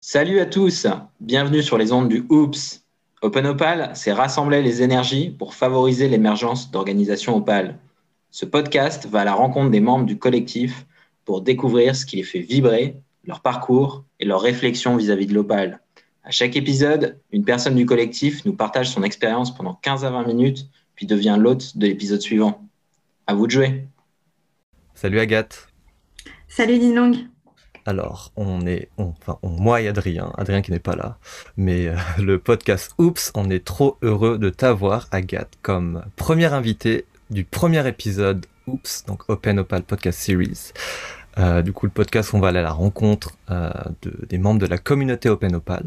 Salut à tous, bienvenue sur les ondes du OOPS. Open Opal, c'est rassembler les énergies pour favoriser l'émergence d'organisations Opal. Ce podcast va à la rencontre des membres du collectif pour découvrir ce qui les fait vibrer, leur parcours et leurs réflexions vis-à-vis de l'Opal. À chaque épisode, une personne du collectif nous partage son expérience pendant 15 à 20 minutes, puis devient l'hôte de l'épisode suivant. À vous de jouer. Salut Agathe. Salut Dinong. Alors, on est, enfin, moi et Adrien, Adrien qui n'est pas là, mais euh, le podcast Oups, on est trop heureux de t'avoir, Agathe, comme première invitée du premier épisode Oups, donc Open Opal Podcast Series. Euh, du coup, le podcast, on va aller à la rencontre euh, des membres de la communauté Open Opal.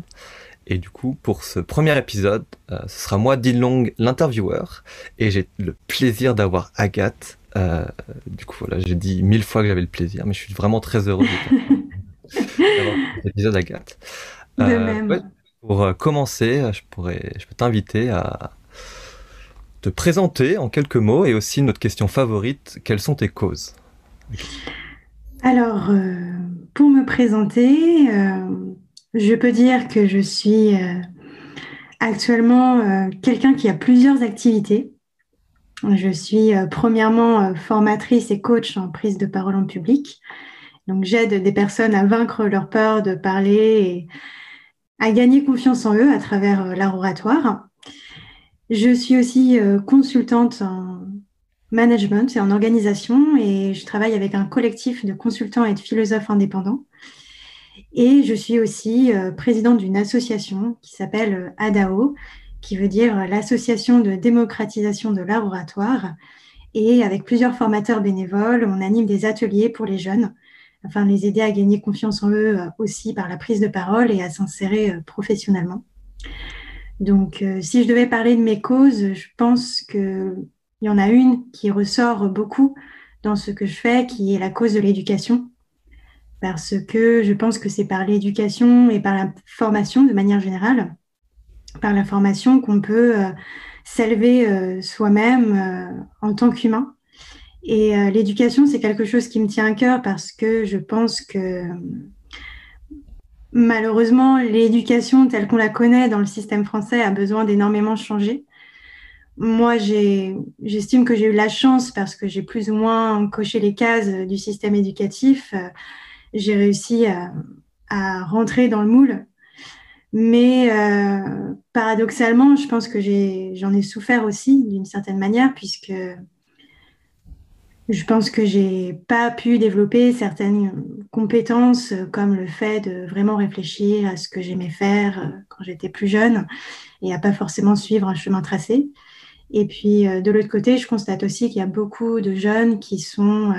Et du coup, pour ce premier épisode, ce sera moi, Dilong, l'intervieweur, et j'ai le plaisir d'avoir Agathe. du coup, voilà, j'ai dit mille fois que j'avais le plaisir, mais je suis vraiment très heureux de épisode Agathe. De euh, même. pour euh, commencer, je, pourrais, je peux t'inviter à te présenter en quelques mots et aussi notre question favorite, quelles sont tes causes? Alors, euh, pour me présenter, je peux dire que je suis actuellement quelqu'un qui a plusieurs activités. Je suis premièrement formatrice et coach en prise de parole en public. Donc j'aide des personnes à vaincre leur peur de parler et à gagner confiance en eux à travers euh, l'art oratoire. Je suis aussi euh, consultante en management et en organisation et je travaille avec un collectif de consultants et de philosophes indépendants. Et je suis aussi euh, présidente d'une association qui s'appelle ADAO, qui veut dire l'Association de démocratisation de l'art oratoire. Et avec plusieurs formateurs bénévoles, on anime des ateliers pour les jeunes afin de les aider à gagner confiance en eux euh, aussi par la prise de parole et à s'insérer euh, professionnellement. Donc, euh, si je devais parler de mes causes, je pense qu'il y en a une qui ressort beaucoup dans ce que je fais, qui est la cause de l'éducation. Parce que je pense que c'est par l'éducation et par la formation de manière générale, par la formation qu'on peut s'élever soi-même en tant qu'humain et euh, l'éducation, c'est quelque chose qui me tient à cœur parce que je pense que malheureusement, l'éducation telle qu'on la connaît dans le système français a besoin d'énormément changer. Moi, j'estime que j'ai eu la chance parce que j'ai plus ou moins coché les cases du système éducatif. J'ai réussi à, rentrer dans le moule. Mais euh, paradoxalement, je pense que j'en ai, ai souffert aussi d'une certaine manière puisque je pense que j'ai pas pu développer certaines compétences comme le fait de vraiment réfléchir à ce que j'aimais faire euh, quand j'étais plus jeune et à pas forcément suivre un chemin tracé. Et puis euh, de l'autre côté, je constate aussi qu'il y a beaucoup de jeunes qui sont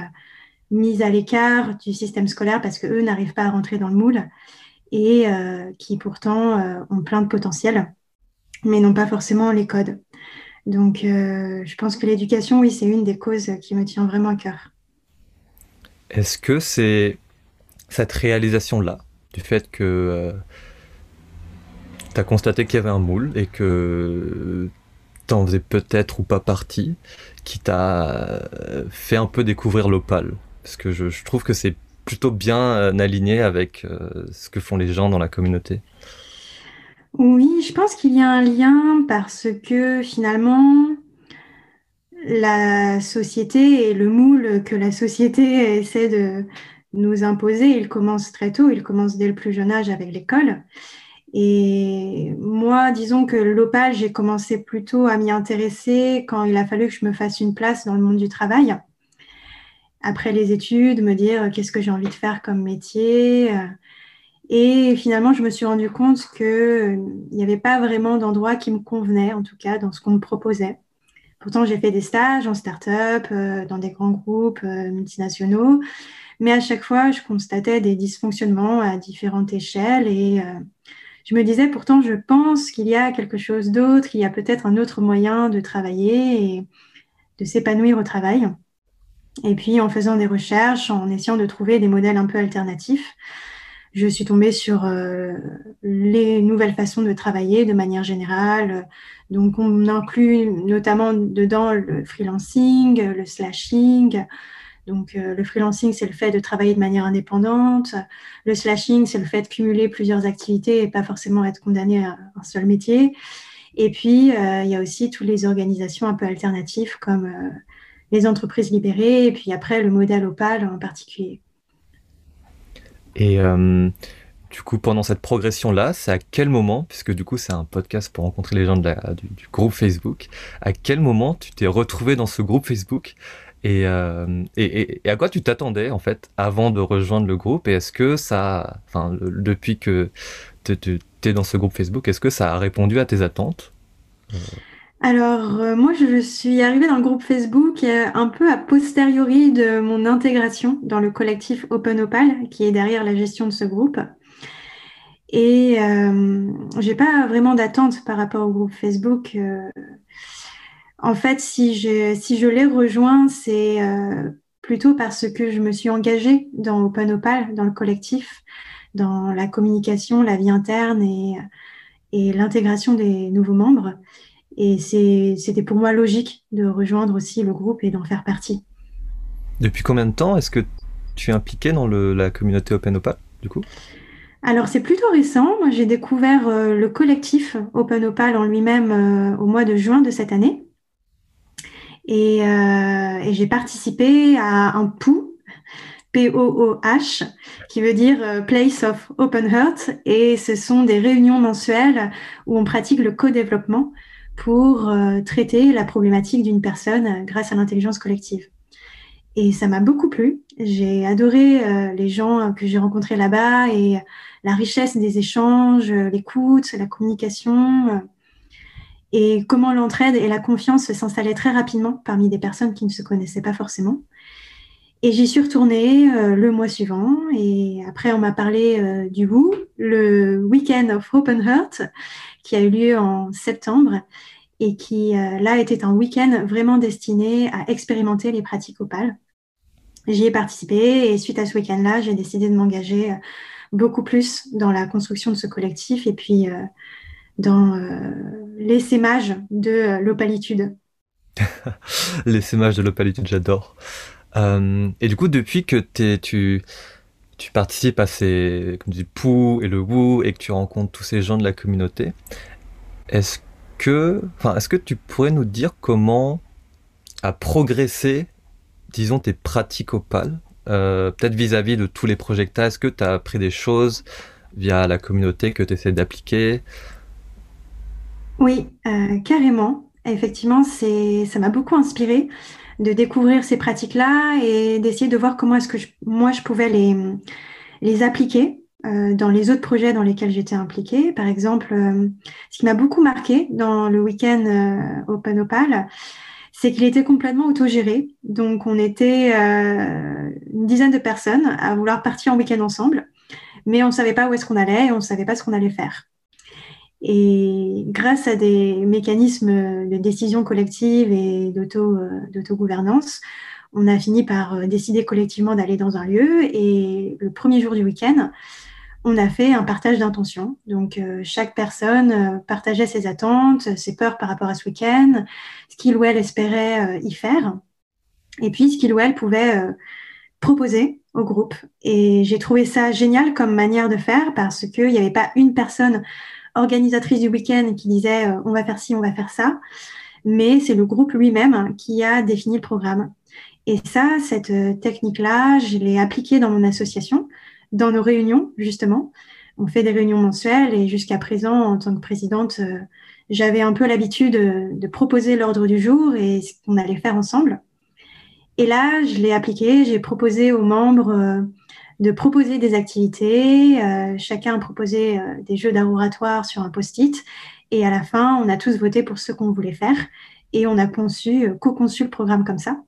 mis à l'écart du système scolaire parce que eux n'arrivent pas à rentrer dans le moule et qui pourtant ont plein de potentiel, mais n'ont pas forcément les codes. Donc, euh, je pense que l'éducation, oui, c'est une des causes qui me tient vraiment à cœur. Est-ce que c'est cette réalisation-là, du fait que euh, tu as constaté qu'il y avait un moule et que tu en faisais peut-être ou pas partie, qui t'a fait un peu découvrir l'opale? Parce que je, trouve que c'est plutôt bien euh, aligné avec ce que font les gens dans la communauté. Oui, je pense qu'il y a un lien parce que finalement, la société et le moule que la société essaie de nous imposer, il commence très tôt, il commence dès le plus jeune âge avec l'école. Et moi, disons que l'opale, j'ai commencé plutôt à m'y intéresser quand il a fallu que je me fasse une place dans le monde du travail. Après les études, me dire qu'est-ce que j'ai envie de faire comme métier, et finalement, je me suis rendu compte qu'il euh, n'y avait pas vraiment d'endroit qui me convenait, en tout cas dans ce qu'on me proposait. Pourtant, j'ai fait des stages en start-up, euh, dans des grands groupes euh, multinationaux, mais à chaque fois, je constatais des dysfonctionnements à différentes échelles et je me disais pourtant, je pense qu'il y a quelque chose d'autre, il y a peut-être un autre moyen de travailler et de s'épanouir au travail. Et puis, en faisant des recherches, en essayant de trouver des modèles un peu alternatifs, je suis tombée sur les nouvelles façons de travailler de manière générale. Donc, on inclut notamment dedans le freelancing, le slashing, donc, euh, le freelancing, c'est le fait de travailler de manière indépendante. Le slashing, c'est le fait de cumuler plusieurs activités et pas forcément être condamné à un seul métier. Et puis, euh, il y a aussi toutes les organisations un peu alternatives comme euh, les entreprises libérées et puis après le modèle Opal en particulier. Et du coup, pendant cette progression-là, c'est à quel moment, puisque du coup c'est un podcast pour rencontrer les gens de du, du, groupe Facebook, à quel moment tu t'es retrouvé dans ce groupe Facebook euh, et, et, et, à quoi tu t'attendais en fait avant de rejoindre le groupe? Et est-ce que ça, enfin, depuis que tu es dans ce groupe Facebook, est-ce que ça a répondu à tes attentes? Alors, euh, moi, je suis arrivée dans le groupe Facebook euh, un peu a posteriori de mon intégration dans le collectif Open Opal, qui est derrière la gestion de ce groupe. Et euh, j'ai pas vraiment d'attente par rapport au groupe Facebook. En fait, si je, si je les rejoins, c'est plutôt parce que je me suis engagée dans Open Opal, dans le collectif, dans la communication, la vie interne et l'intégration des nouveaux membres. Et c'était pour moi logique de rejoindre aussi le groupe et d'en faire partie. Depuis combien de temps est-ce que tu es impliquée dans le, la communauté Open Opal, du coup? Alors c'est plutôt récent. Moi j'ai découvert euh, le collectif Open Opal en lui-même euh, au mois de juin de cette année. Euh, et, j'ai participé à un POU, P-O-O-H, qui veut dire Place of Open Heart. Et ce sont des réunions mensuelles où on pratique le co-développement pour euh, traiter la problématique d'une personne grâce à l'intelligence collective. Et ça m'a beaucoup plu. J'ai adoré les gens que j'ai rencontrés là-bas et la richesse des échanges, l'écoute, la communication et comment l'entraide et la confiance s'installaient très rapidement parmi des personnes qui ne se connaissaient pas forcément. Et j'y suis retournée euh, le mois suivant et après on m'a parlé euh, du WOO, le Weekend of Open Heart, qui a eu lieu en septembre et qui euh, là était un week-end vraiment destiné à expérimenter les pratiques opales. J'y ai participé et suite à ce week-end-là, j'ai décidé de m'engager beaucoup plus dans la construction de ce collectif et puis dans l'essaimage de l'opalitude. l'essaimage de l'opalitude, j'adore. Euh, et du coup, depuis que tu, participes à ces comme du POU et le WOO et que tu rencontres tous ces gens de la communauté, est-ce que, enfin, est-ce que tu pourrais nous dire comment a progressé, disons, tes pratiques opales, euh, peut-être vis-à-vis de tous les projets que tu as Est-ce que tu as appris des choses via la communauté que tu essaies d'appliquer? Oui, euh, carrément. Effectivement, ça m'a beaucoup inspiré de découvrir ces pratiques-là et d'essayer de voir comment est-ce que moi je pouvais les, les appliquer euh, dans les autres projets dans lesquels j'étais impliquée. Par exemple, euh, ce qui m'a beaucoup marqué dans le week-end Open Opal, c'est qu'il était complètement autogéré. Donc, on était une dizaine de personnes à vouloir partir en week-end ensemble, mais on ne savait pas où est-ce qu'on allait et on ne savait pas ce qu'on allait faire. Et grâce à des mécanismes de décision collective et euh, d'autogouvernance, on a fini par euh, décider collectivement d'aller dans un lieu. Et le premier jour du week-end, on a fait un partage d'intentions. Donc, euh, chaque personne partageait ses attentes, ses peurs par rapport à ce week-end, ce qu'il ou elle espérait y faire, et puis ce qu'il ou elle pouvait proposer au groupe. Et j'ai trouvé ça génial comme manière de faire parce qu'il n'y avait pas une personne organisatrice du week-end qui disait euh, on va faire ci, on va faire ça, mais c'est le groupe lui-même qui a défini le programme. Et ça, cette euh, technique-là, je l'ai appliquée dans mon association, dans nos réunions, justement. On fait des réunions mensuelles et jusqu'à présent, en tant que présidente, euh, j'avais un peu l'habitude de, proposer l'ordre du jour et ce qu'on allait faire ensemble. Et là, je l'ai appliqué, j'ai proposé aux membres de proposer des activités. Euh, chacun a proposé euh, des jeux d'art sur un post-it. Et à la fin, on a tous voté pour ce qu'on voulait faire. Et on a conçu, euh, co-conçu le programme comme ça.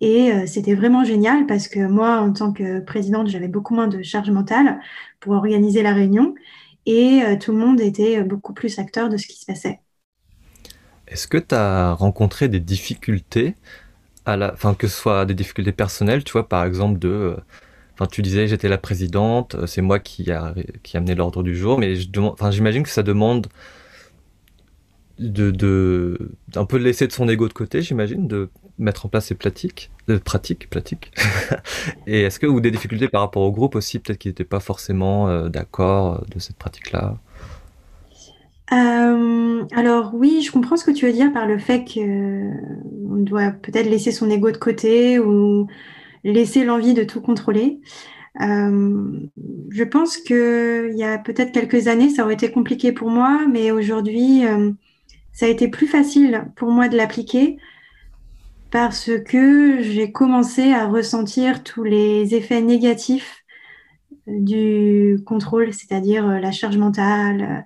Et c'était vraiment génial parce que moi, en tant que présidente, j'avais beaucoup moins de charge mentale pour organiser la réunion. Et tout le monde était beaucoup plus acteur de ce qui se passait. Est-ce que tu as rencontré des difficultés, à la... enfin, que ce soit des difficultés personnelles, tu vois, par exemple, de Enfin, tu disais j'étais la présidente, c'est moi qui a qui amené l'ordre du jour, mais enfin, j'imagine que ça demande de, de un peu laisser de son ego de côté, j'imagine, de mettre en place ces pratiques, de pratiques, pratiques. Et est-ce que ou des difficultés par rapport au groupe aussi, peut-être qu'ils n'étaient pas forcément euh, d'accord de cette pratique-là? Euh, alors oui, je comprends ce que tu veux dire par le fait qu'on doit peut-être laisser son ego de côté ou laisser l'envie de tout contrôler. Euh, je pense qu'il y a peut-être quelques années, ça aurait été compliqué pour moi, mais aujourd'hui, ça a été plus facile pour moi de l'appliquer parce que j'ai commencé à ressentir tous les effets négatifs du contrôle, c'est-à-dire euh, la charge mentale,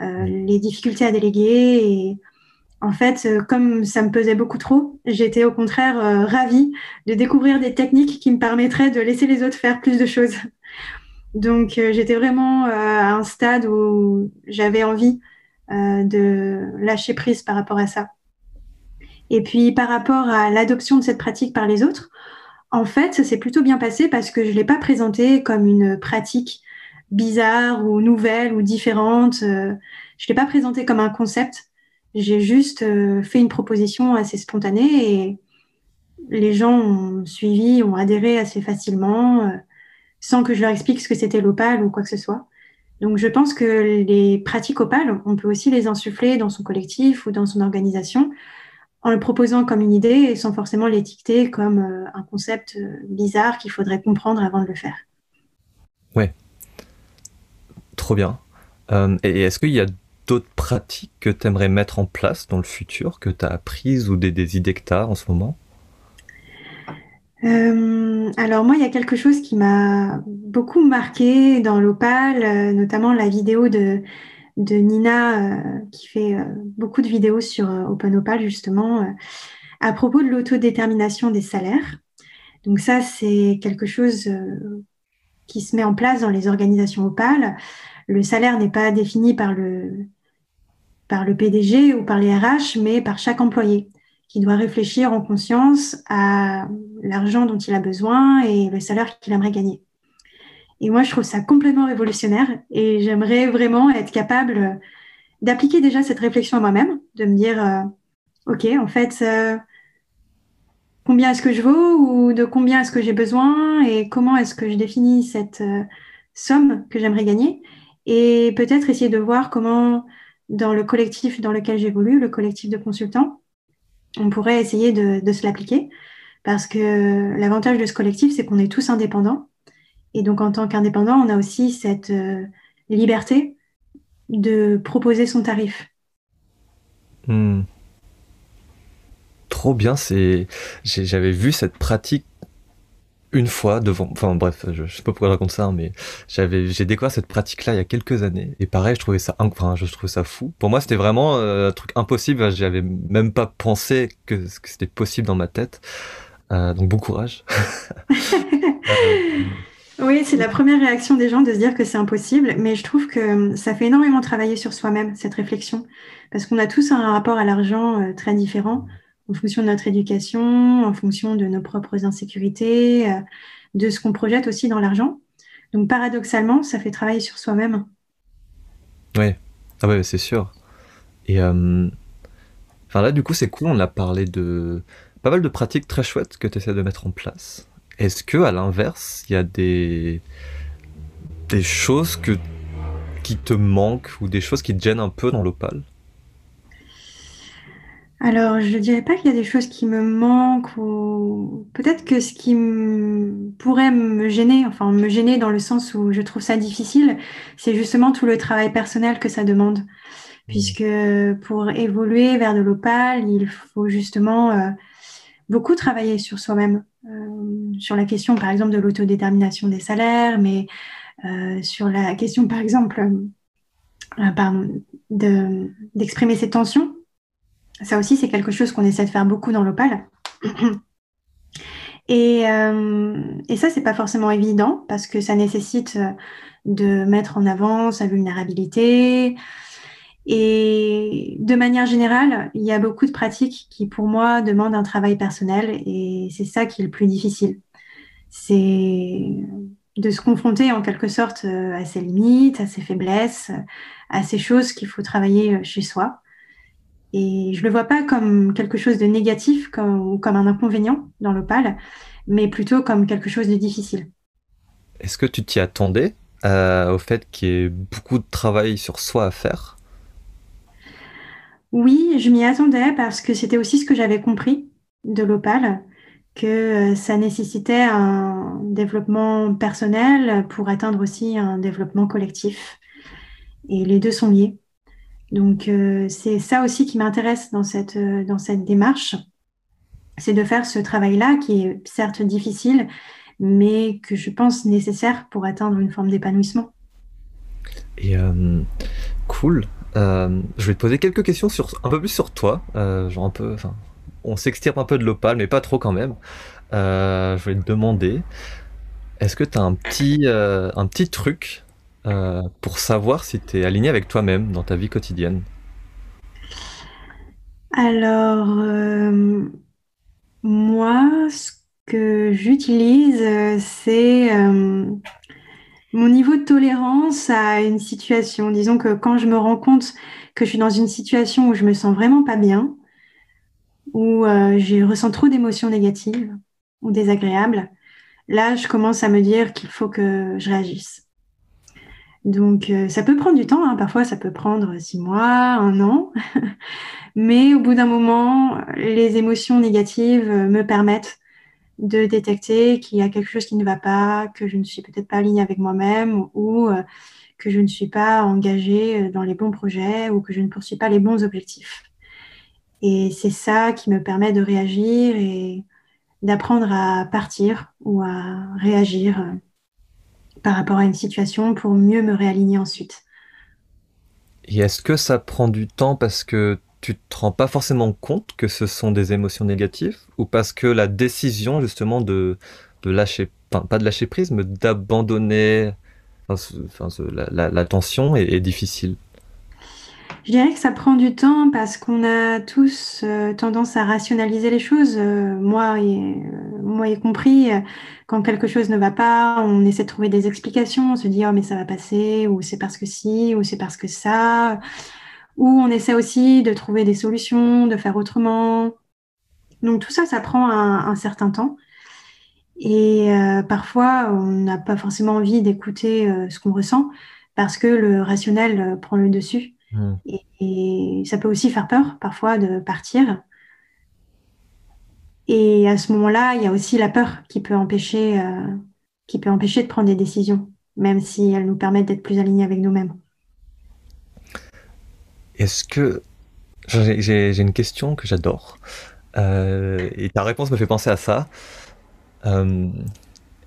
euh, les difficultés à déléguer. Et en fait, euh, comme ça me pesait beaucoup trop, j'étais au contraire ravie de découvrir des techniques qui me permettraient de laisser les autres faire plus de choses. Donc, j'étais vraiment à un stade où j'avais envie euh, de lâcher prise par rapport à ça. Et puis par rapport à l'adoption de cette pratique par les autres, en fait, ça s'est plutôt bien passé parce que je ne l'ai pas présenté comme une pratique bizarre ou nouvelle ou différente. Euh, je ne l'ai pas présenté comme un concept. J'ai juste euh, fait une proposition assez spontanée et les gens ont suivi, ont adhéré assez facilement, sans que je leur explique ce que c'était l'opale ou quoi que ce soit. Donc je pense que les pratiques opales, on peut aussi les insuffler dans son collectif ou dans son organisation en le proposant comme une idée et sans forcément l'étiqueter comme euh, un concept euh, bizarre qu'il faudrait comprendre avant de le faire. Ouais, trop bien. Euh, et est-ce qu'il y a d'autres pratiques que tu aimerais mettre en place dans le futur, que tu as apprises ou des, idées que tu as en ce moment? Euh, alors moi, il y a quelque chose qui m'a beaucoup marqué dans l'Opal, euh, notamment la vidéo de, de Nina euh, qui fait beaucoup de vidéos sur Open Opal justement à propos de l'autodétermination des salaires. Donc ça, c'est quelque chose qui se met en place dans les organisations Opal. Le salaire n'est pas défini par le, par le PDG ou par les RH, mais par chaque employé qui doit réfléchir en conscience à l'argent dont il a besoin et le salaire qu'il aimerait gagner. Et moi, je trouve ça complètement révolutionnaire et j'aimerais vraiment être capable d'appliquer déjà cette réflexion à moi-même, de me dire, euh, OK, en fait, euh, combien est-ce que je vaux ou de combien est-ce que j'ai besoin et comment est-ce que je définis cette euh, somme que j'aimerais gagner et peut-être essayer de voir comment, dans le collectif dans lequel j'évolue, le collectif de consultants, on pourrait essayer de, se l'appliquer parce que l'avantage de ce collectif, c'est qu'on est tous indépendants. Et donc, en tant qu'indépendant, on a aussi cette euh, liberté de proposer son tarif. Hmm. Trop bien, c'est j'avais vu cette pratique une fois devant, enfin bref, je, je sais pas pourquoi je raconte ça, mais j'avais, j'ai découvert cette pratique-là il y a quelques années, et pareil, je trouvais ça, enfin, je trouvais ça fou. Pour moi, c'était vraiment euh, un truc impossible. J'avais même pas pensé que, que c'était possible dans ma tête. Euh, donc bon courage. oui, c'est la première réaction des gens de se dire que c'est impossible, mais je trouve que ça fait énormément travailler sur soi-même cette réflexion, parce qu'on a tous un rapport à l'argent euh, très différent en fonction de notre éducation, en fonction de nos propres insécurités, euh, de ce qu'on projette aussi dans l'argent. Donc paradoxalement, ça fait travailler sur soi-même. Oui, ah ouais, c'est sûr. Et euh, là, du coup, c'est cool. On a parlé de pas mal de pratiques très chouettes que tu essaies de mettre en place. Est-ce que, à l'inverse, il y a des des choses que qui te manquent ou des choses qui te gênent un peu dans l'opale? Alors, je ne dirais pas qu'il y a des choses qui me manquent ou peut-être que ce qui pourrait me gêner, enfin me gêner dans le sens où je trouve ça difficile, c'est justement tout le travail personnel que ça demande. Mmh. Puisque pour évoluer vers de l'opale, il faut justement euh, beaucoup travailler sur soi-même, euh, sur la question par exemple de l'autodétermination des salaires, mais euh, sur la question par exemple d'exprimer ses tensions ça aussi, c'est quelque chose qu'on essaie de faire beaucoup dans l'opale. Et, euh, et, ça, c'est pas forcément évident parce que ça nécessite euh, de mettre en avant sa vulnérabilité. Et de manière générale, il y a beaucoup de pratiques qui, pour moi, demandent un travail personnel et c'est ça qui est le plus difficile. c'est de se confronter en quelque sorte à ses limites, à ses faiblesses, à ces choses qu'il faut travailler chez soi. Et je ne le vois pas comme quelque chose de négatif comme, comme un inconvénient dans l'opale, mais plutôt comme quelque chose de difficile. Est-ce que tu t'y attendais euh, au fait qu'il y ait beaucoup de travail sur soi à faire? Oui, je m'y attendais parce que c'était aussi ce que j'avais compris de l'opale, que euh, ça nécessitait un développement personnel pour atteindre aussi un développement collectif. Et les deux sont liés. Donc euh, c'est ça aussi qui m'intéresse dans cette, dans cette démarche, c'est de faire ce travail-là qui est certes difficile, mais que je pense nécessaire pour atteindre une forme d'épanouissement. Et euh, cool. Euh, je vais te poser quelques questions sur un peu plus sur toi, euh, genre un peu. On s'extirpe un peu de l'opale, mais pas trop quand même. je vais te demander, est-ce que tu as un petit truc pour savoir si tu es aligné avec toi-même dans ta vie quotidienne Alors, moi, ce que j'utilise, euh, c'est euh, mon niveau de tolérance à une situation. Disons que quand je me rends compte que je suis dans une situation où je me sens vraiment pas bien, où euh, je ressens trop d'émotions négatives ou désagréables, là, je commence à me dire qu'il faut que je réagisse. Donc, ça peut prendre du temps. Hein. Parfois, ça peut prendre six mois, un an. Mais au bout d'un moment, les émotions négatives me permettent de détecter qu'il y a quelque chose qui ne va pas, que je ne suis peut-être pas alignée avec moi-même ou euh, que je ne suis pas engagée euh, dans les bons projets ou que je ne poursuis pas les bons objectifs. Et c'est ça qui me permet de réagir et d'apprendre à partir ou à réagir euh, par rapport à une situation pour mieux me réaligner ensuite. Et est-ce que ça prend du temps parce que tu te rends pas forcément compte que ce sont des émotions négatives ou parce que la décision justement de, de lâcher, pas de lâcher prise, mais d'abandonner enfin, la, tension est, difficile? Je dirais que ça prend du temps parce qu'on a tous euh, tendance à rationaliser les choses, euh, moi, et, euh, moi y compris. quand quelque chose ne va pas, on essaie de trouver des explications, on se dit oh mais ça va passer, ou c'est parce que si, ou c'est parce que ça où on essaie aussi de trouver des solutions, de faire autrement. Donc tout ça, ça prend un, certain temps. Et parfois, on n'a pas forcément envie d'écouter ce qu'on ressent parce que le rationnel prend le dessus. Mmh. Et, ça peut aussi faire peur parfois de partir. Et à ce moment-là, il y a aussi la peur qui peut empêcher, qui peut empêcher de prendre des décisions, même si elles nous permettent d'être plus alignés avec nous-mêmes. Est-ce que j'ai une question que j'adore euh, et ta réponse me fait penser à ça. Euh,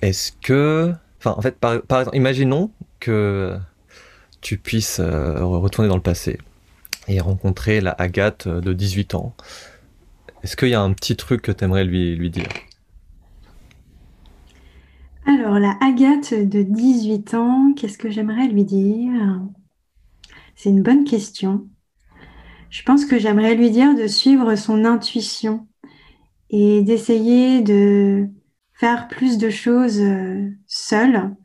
est-ce que, enfin, en fait, par, exemple, imaginons que tu puisses euh, retourner dans le passé et rencontrer la Agathe de 18 ans. Est-ce qu'il y a un petit truc que tu aimerais lui, lui dire? Alors, la Agathe de 18 ans, qu'est-ce que j'aimerais lui dire? C'est une bonne question. Je pense que j'aimerais lui dire de suivre son intuition et d'essayer de faire plus de choses euh, seule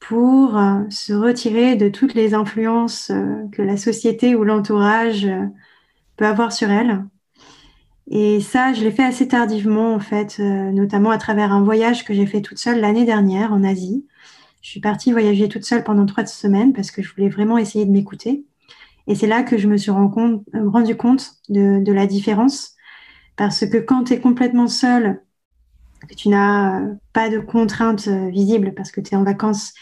pour euh, se retirer de toutes les influences euh, que la société ou l'entourage peut avoir sur elle. Et ça, je l'ai fait assez tardivement, en fait, notamment à travers un voyage que j'ai fait toute seule l'année dernière en Asie. Je suis partie voyager toute seule pendant trois semaines parce que je voulais vraiment essayer de m'écouter. Et c'est là que je me suis euh, rendu compte de, la différence. Parce que quand tu es complètement seul, que tu n'as euh, pas de contraintes euh, visibles parce que tu es en vacances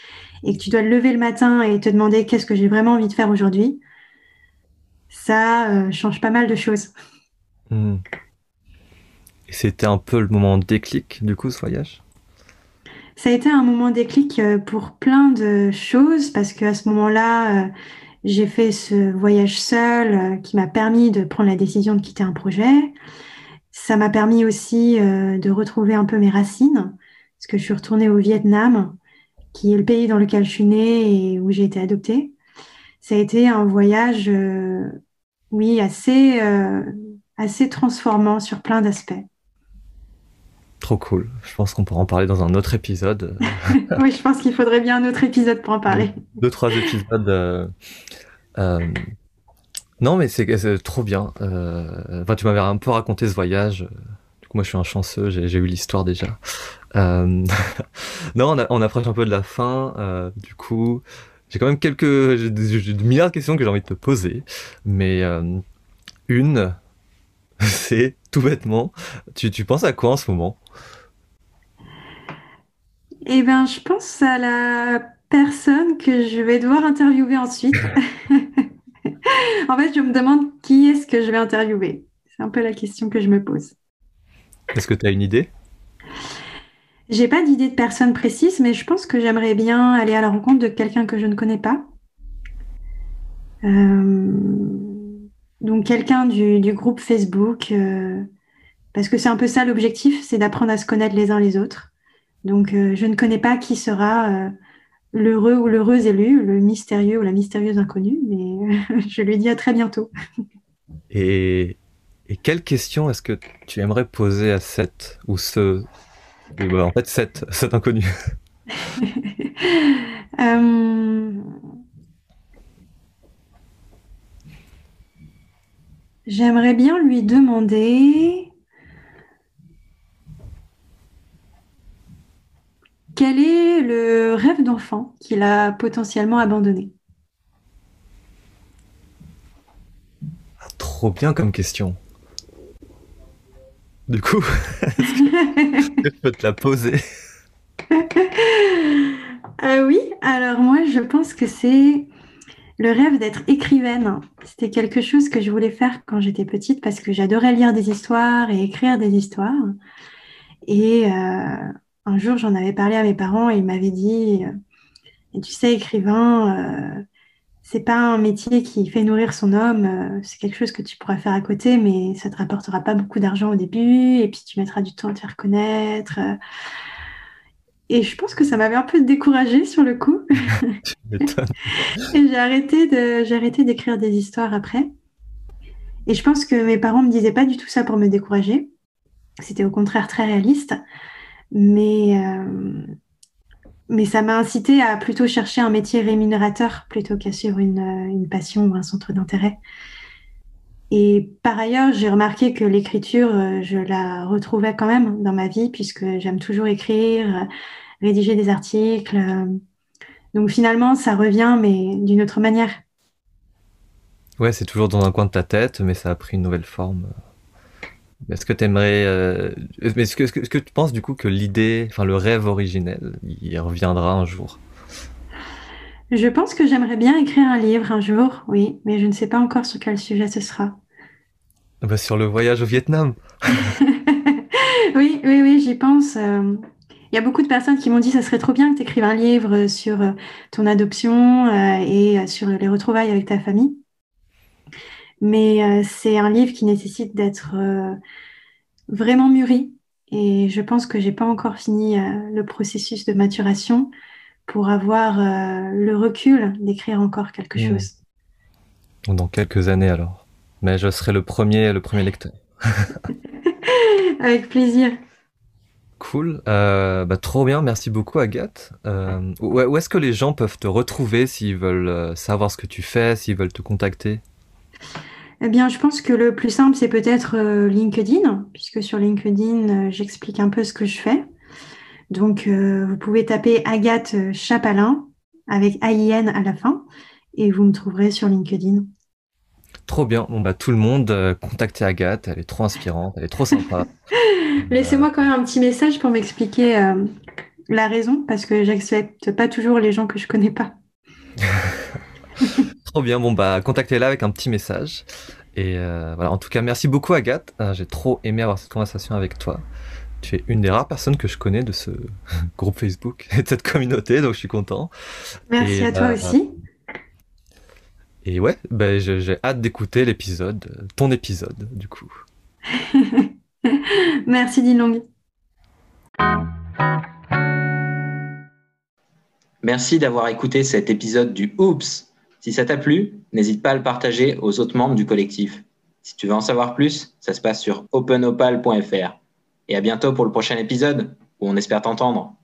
et que tu dois te lever le matin et te demander qu'est-ce que j'ai vraiment envie de faire aujourd'hui, ça change pas mal de choses. Hmm. C'était un peu le moment déclic, du coup, ce voyage? Ça a été un moment déclic pour plein de choses parce qu'à ce moment-là, j'ai fait ce voyage seul euh, qui m'a permis de prendre la décision de quitter un projet. Ça m'a permis aussi euh, de retrouver un peu mes racines, parce que je suis retournée au Vietnam, qui est le pays dans lequel je suis née et où j'ai été adoptée. Ça a été un voyage, euh, oui, assez, assez transformant sur plein d'aspects. trop cool. Je pense qu'on pourra en parler dans un autre épisode. oui, je pense qu'il faudrait bien un autre épisode pour en parler. Deux, trois épisodes. Euh, euh, non, mais c'est trop bien. Enfin, tu m'avais un peu raconté ce voyage. Du coup, moi, je suis un chanceux. J'ai eu l'histoire déjà. non, on, on, approche un peu de la fin. du coup, j'ai quand même quelques j'ai milliards de questions que j'ai envie de te poser. Mais une, c'est tout bêtement, tu, tu penses à quoi en ce moment? Eh bien, je pense à la personne que je vais devoir interviewer ensuite. en fait, je me demande qui est-ce que je vais interviewer. C'est un peu la question que je me pose. Est-ce que tu as une idée? J'ai pas d'idée de personne précise, mais je pense que j'aimerais bien aller à la rencontre de quelqu'un que je ne connais pas. Euh, donc quelqu'un du, groupe Facebook, euh, parce que c'est un peu ça l'objectif, c'est d'apprendre à se connaître les uns les autres. Donc euh, je ne connais pas qui sera l'heureux ou l'heureuse élu, le mystérieux ou la mystérieuse inconnue, mais je lui dis à très bientôt. Et, quelle question est-ce que tu aimerais poser à cette ou ce, bah, en fait cette, cette inconnue? J'aimerais bien lui demander quel est le rêve d'enfant qu'il a potentiellement abandonné? Trop bien comme question. Du coup, je peux te la poser euh, Oui, alors moi je pense que c'est le rêve d'être écrivaine, c'était quelque chose que je voulais faire quand j'étais petite parce que j'adorais lire des histoires et écrire des histoires. Et euh, un jour, j'en avais parlé à mes parents et ils m'avaient dit euh, Tu sais, écrivain, euh, c'est pas un métier qui fait nourrir son homme, c'est quelque chose que tu pourras faire à côté, mais ça te rapportera pas beaucoup d'argent au début et puis tu mettras du temps à te faire connaître. Et je pense que ça m'avait un peu découragée sur le coup. et j'ai arrêté de, j'ai arrêté d'écrire des histoires après. Et je pense que mes parents me disaient pas du tout ça pour me décourager. C'était au contraire très réaliste. Mais, euh, mais ça m'a incité à plutôt chercher un métier rémunérateur plutôt qu'à suivre une, une passion ou un centre d'intérêt. Et par ailleurs, j'ai remarqué que l'écriture, euh, je la retrouvais quand même dans ma vie puisque j'aime toujours écrire, rédiger des articles. Euh. Donc finalement, ça revient, mais d'une autre manière. Ouais, c'est toujours dans un coin de ta tête, mais ça a pris une nouvelle forme. Est-ce que tu aimerais. Euh, est-ce que, que, tu penses du coup que l'idée, enfin le rêve originel, il reviendra un jour? Je pense que j'aimerais bien écrire un livre un jour, oui, mais je ne sais pas encore sur quel sujet ce sera. Ah bah, sur le voyage au Vietnam Oui, oui, oui, j'y pense. Euh, il y a beaucoup de personnes qui m'ont dit ça serait trop bien que tu écrives un livre sur euh, ton adoption euh, et sur les retrouvailles avec ta famille. Mais c'est un livre qui nécessite d'être vraiment mûri. Et je pense que j'ai pas encore fini le processus de maturation pour avoir le recul d'écrire encore quelque mmh. chose. Dans quelques années alors. Mais je serai le premier, le premier lecteur. Avec plaisir. Cool, euh, bah, trop bien, merci beaucoup Agathe. Euh, où, est-ce que les gens peuvent te retrouver s'ils veulent euh, savoir ce que tu fais, s'ils veulent te contacter? Eh bien, je pense que le plus simple, c'est peut-être LinkedIn, puisque sur LinkedIn, j'explique un peu ce que je fais. Donc, vous pouvez taper Agathe Chapalin avec AIN à la fin, et vous me trouverez sur LinkedIn. Trop bien. Bon, bah, tout le monde, euh, contactez Agathe. Elle est trop inspirante. Elle est trop sympa. Laissez-moi quand même un petit message pour m'expliquer euh, la raison, parce que j'accepte pas toujours les gens que je connais pas. trop bien. Bon, bah, contactez-la avec un petit message. Et euh, voilà. En tout cas, merci beaucoup, Agathe. J'ai trop aimé avoir cette conversation avec toi. Tu es une des rares personnes que je connais de ce groupe Facebook et de cette communauté, donc je suis content. Merci à toi aussi. Et ouais, ben j'ai hâte d'écouter l'épisode, ton épisode, du coup. Merci Dilong. Merci d'avoir écouté cet épisode du Oops. Si ça t'a plu, n'hésite pas à le partager aux autres membres du collectif. Si tu veux en savoir plus, ça se passe sur openopal.fr. Et à bientôt pour le prochain épisode, où on espère t'entendre.